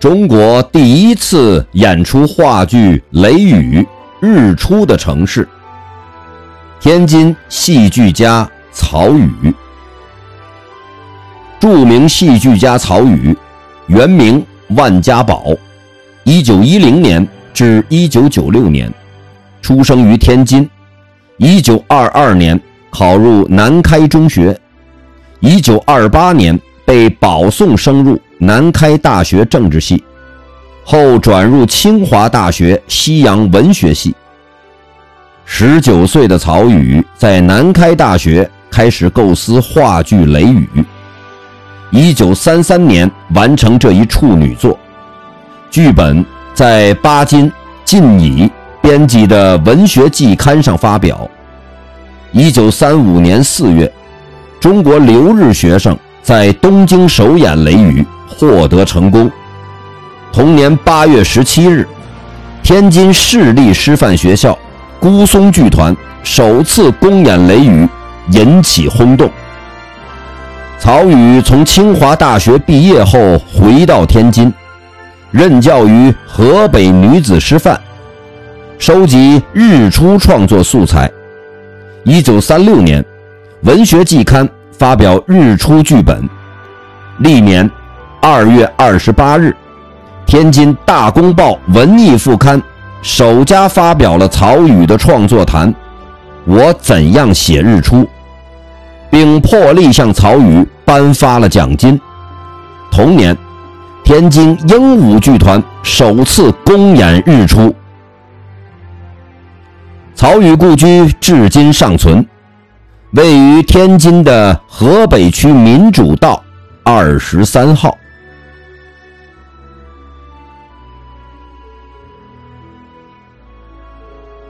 中国第一次演出话剧《雷雨》日出的城市。天津戏剧家曹禺，著名戏剧家曹禺，原名万家宝，一九一零年至一九九六年，出生于天津。一九二二年考入南开中学，一九二八年被保送升入。南开大学政治系，后转入清华大学西洋文学系。十九岁的曹禺在南开大学开始构思话剧《雷雨》，一九三三年完成这一处女作，剧本在巴金、晋乙编辑的《文学季刊》上发表。一九三五年四月，中国留日学生在东京首演《雷雨》。获得成功。同年八月十七日，天津市立师范学校孤松剧团首次公演《雷雨》，引起轰动。曹禺从清华大学毕业后回到天津，任教于河北女子师范，收集日出创作素材。一九三六年，《文学季刊》发表日出剧本，历年。二月二十八日，天津《大公报》文艺副刊首家发表了曹禺的创作谈《我怎样写日出》，并破例向曹禺颁发了奖金。同年，天津鹦鹉剧团首次公演日出。曹禺故居至今尚存，位于天津的河北区民主道二十三号。